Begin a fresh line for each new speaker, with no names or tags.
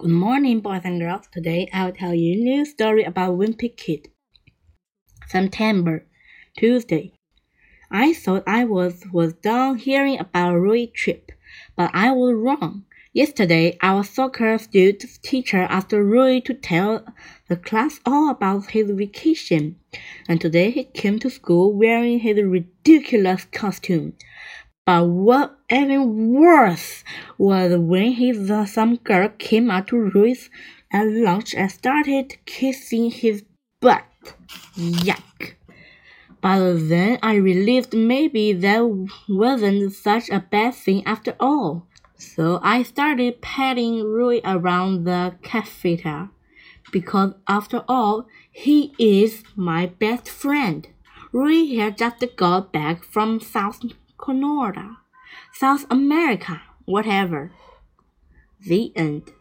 Good morning, boys and girls. Today I'll tell you a new story about Wimpy Kid. September, Tuesday. I thought I was, was done hearing about Rowley trip, but I was wrong. Yesterday, our soccer student teacher asked Rowley to tell the class all about his vacation, and today he came to school wearing his ridiculous costume. But what even worse was when he saw some girl came up to Rowley at lunch and started kissing his butt. Yuck. But then I realized maybe that wasn't such a bad thing after all. So I started patting Rowley around the cafeteria because after all, he is my best friend. Rowley here just got back from South Canada, South America, whatever. The end.